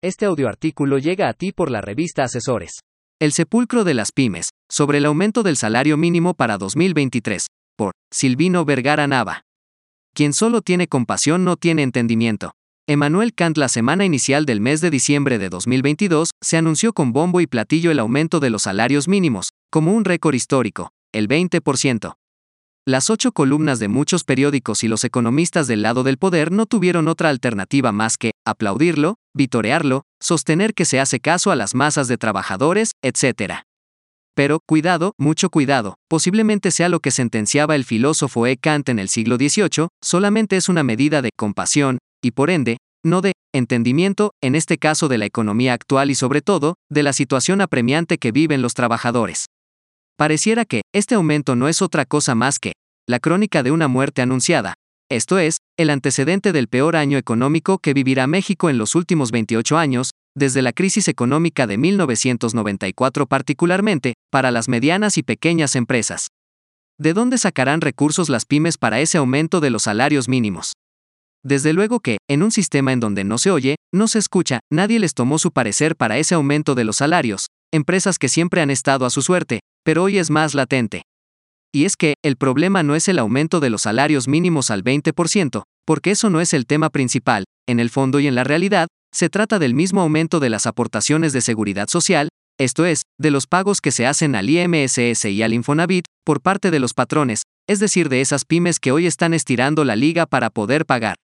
Este audioartículo llega a ti por la revista Asesores. El sepulcro de las pymes, sobre el aumento del salario mínimo para 2023, por Silvino Vergara Nava. Quien solo tiene compasión no tiene entendimiento. Emmanuel Kant la semana inicial del mes de diciembre de 2022 se anunció con bombo y platillo el aumento de los salarios mínimos, como un récord histórico, el 20%. Las ocho columnas de muchos periódicos y los economistas del lado del poder no tuvieron otra alternativa más que aplaudirlo, vitorearlo, sostener que se hace caso a las masas de trabajadores, etc. Pero, cuidado, mucho cuidado, posiblemente sea lo que sentenciaba el filósofo E. Kant en el siglo XVIII, solamente es una medida de compasión, y por ende, no de entendimiento, en este caso de la economía actual y sobre todo, de la situación apremiante que viven los trabajadores. Pareciera que, este aumento no es otra cosa más que, la crónica de una muerte anunciada, esto es, el antecedente del peor año económico que vivirá México en los últimos 28 años, desde la crisis económica de 1994 particularmente, para las medianas y pequeñas empresas. ¿De dónde sacarán recursos las pymes para ese aumento de los salarios mínimos? Desde luego que, en un sistema en donde no se oye, no se escucha, nadie les tomó su parecer para ese aumento de los salarios, empresas que siempre han estado a su suerte, pero hoy es más latente. Y es que, el problema no es el aumento de los salarios mínimos al 20%, porque eso no es el tema principal, en el fondo y en la realidad, se trata del mismo aumento de las aportaciones de seguridad social, esto es, de los pagos que se hacen al IMSS y al Infonavit, por parte de los patrones, es decir, de esas pymes que hoy están estirando la liga para poder pagar.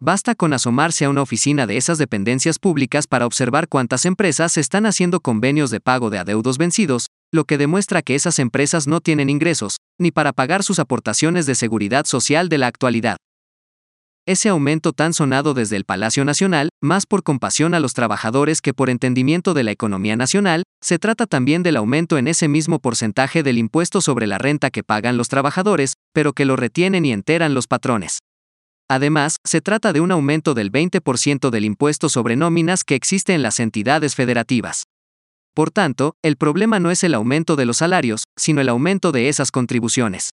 Basta con asomarse a una oficina de esas dependencias públicas para observar cuántas empresas están haciendo convenios de pago de adeudos vencidos, lo que demuestra que esas empresas no tienen ingresos, ni para pagar sus aportaciones de seguridad social de la actualidad. Ese aumento tan sonado desde el Palacio Nacional, más por compasión a los trabajadores que por entendimiento de la economía nacional, se trata también del aumento en ese mismo porcentaje del impuesto sobre la renta que pagan los trabajadores, pero que lo retienen y enteran los patrones. Además, se trata de un aumento del 20% del impuesto sobre nóminas que existe en las entidades federativas. Por tanto, el problema no es el aumento de los salarios, sino el aumento de esas contribuciones.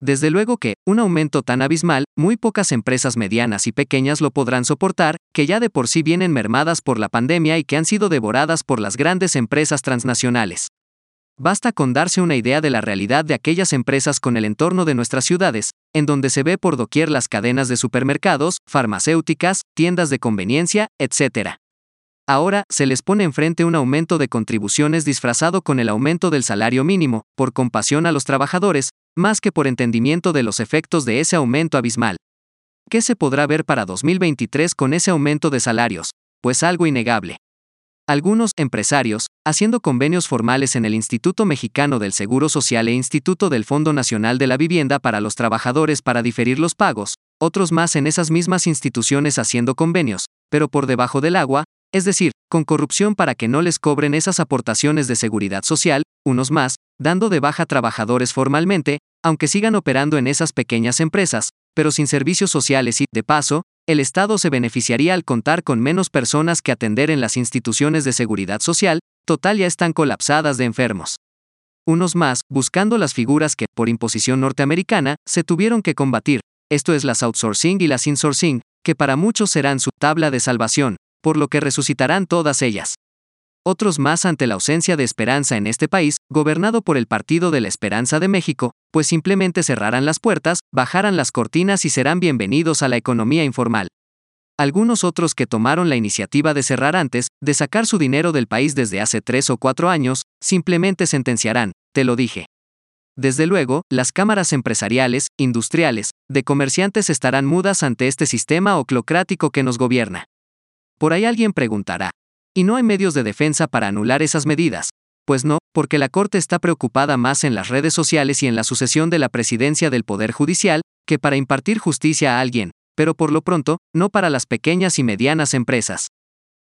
Desde luego que, un aumento tan abismal, muy pocas empresas medianas y pequeñas lo podrán soportar, que ya de por sí vienen mermadas por la pandemia y que han sido devoradas por las grandes empresas transnacionales. Basta con darse una idea de la realidad de aquellas empresas con el entorno de nuestras ciudades, en donde se ve por doquier las cadenas de supermercados, farmacéuticas, tiendas de conveniencia, etc. Ahora, se les pone enfrente un aumento de contribuciones disfrazado con el aumento del salario mínimo, por compasión a los trabajadores, más que por entendimiento de los efectos de ese aumento abismal. ¿Qué se podrá ver para 2023 con ese aumento de salarios? Pues algo innegable. Algunos empresarios, haciendo convenios formales en el Instituto Mexicano del Seguro Social e Instituto del Fondo Nacional de la Vivienda para los trabajadores para diferir los pagos, otros más en esas mismas instituciones haciendo convenios, pero por debajo del agua, es decir, con corrupción para que no les cobren esas aportaciones de seguridad social, unos más, dando de baja trabajadores formalmente, aunque sigan operando en esas pequeñas empresas, pero sin servicios sociales y, de paso, el Estado se beneficiaría al contar con menos personas que atender en las instituciones de seguridad social, total ya están colapsadas de enfermos. Unos más, buscando las figuras que, por imposición norteamericana, se tuvieron que combatir, esto es las outsourcing y las insourcing, que para muchos serán su tabla de salvación, por lo que resucitarán todas ellas. Otros más ante la ausencia de esperanza en este país, gobernado por el Partido de la Esperanza de México, pues simplemente cerrarán las puertas, bajarán las cortinas y serán bienvenidos a la economía informal. Algunos otros que tomaron la iniciativa de cerrar antes, de sacar su dinero del país desde hace tres o cuatro años, simplemente sentenciarán, te lo dije. Desde luego, las cámaras empresariales, industriales, de comerciantes estarán mudas ante este sistema oclocrático que nos gobierna. Por ahí alguien preguntará, ¿y no hay medios de defensa para anular esas medidas? Pues no, porque la Corte está preocupada más en las redes sociales y en la sucesión de la presidencia del Poder Judicial, que para impartir justicia a alguien, pero por lo pronto, no para las pequeñas y medianas empresas.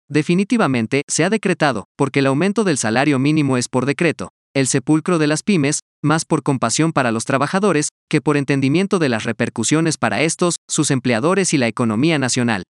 Definitivamente, se ha decretado, porque el aumento del salario mínimo es por decreto, el sepulcro de las pymes, más por compasión para los trabajadores, que por entendimiento de las repercusiones para estos, sus empleadores y la economía nacional.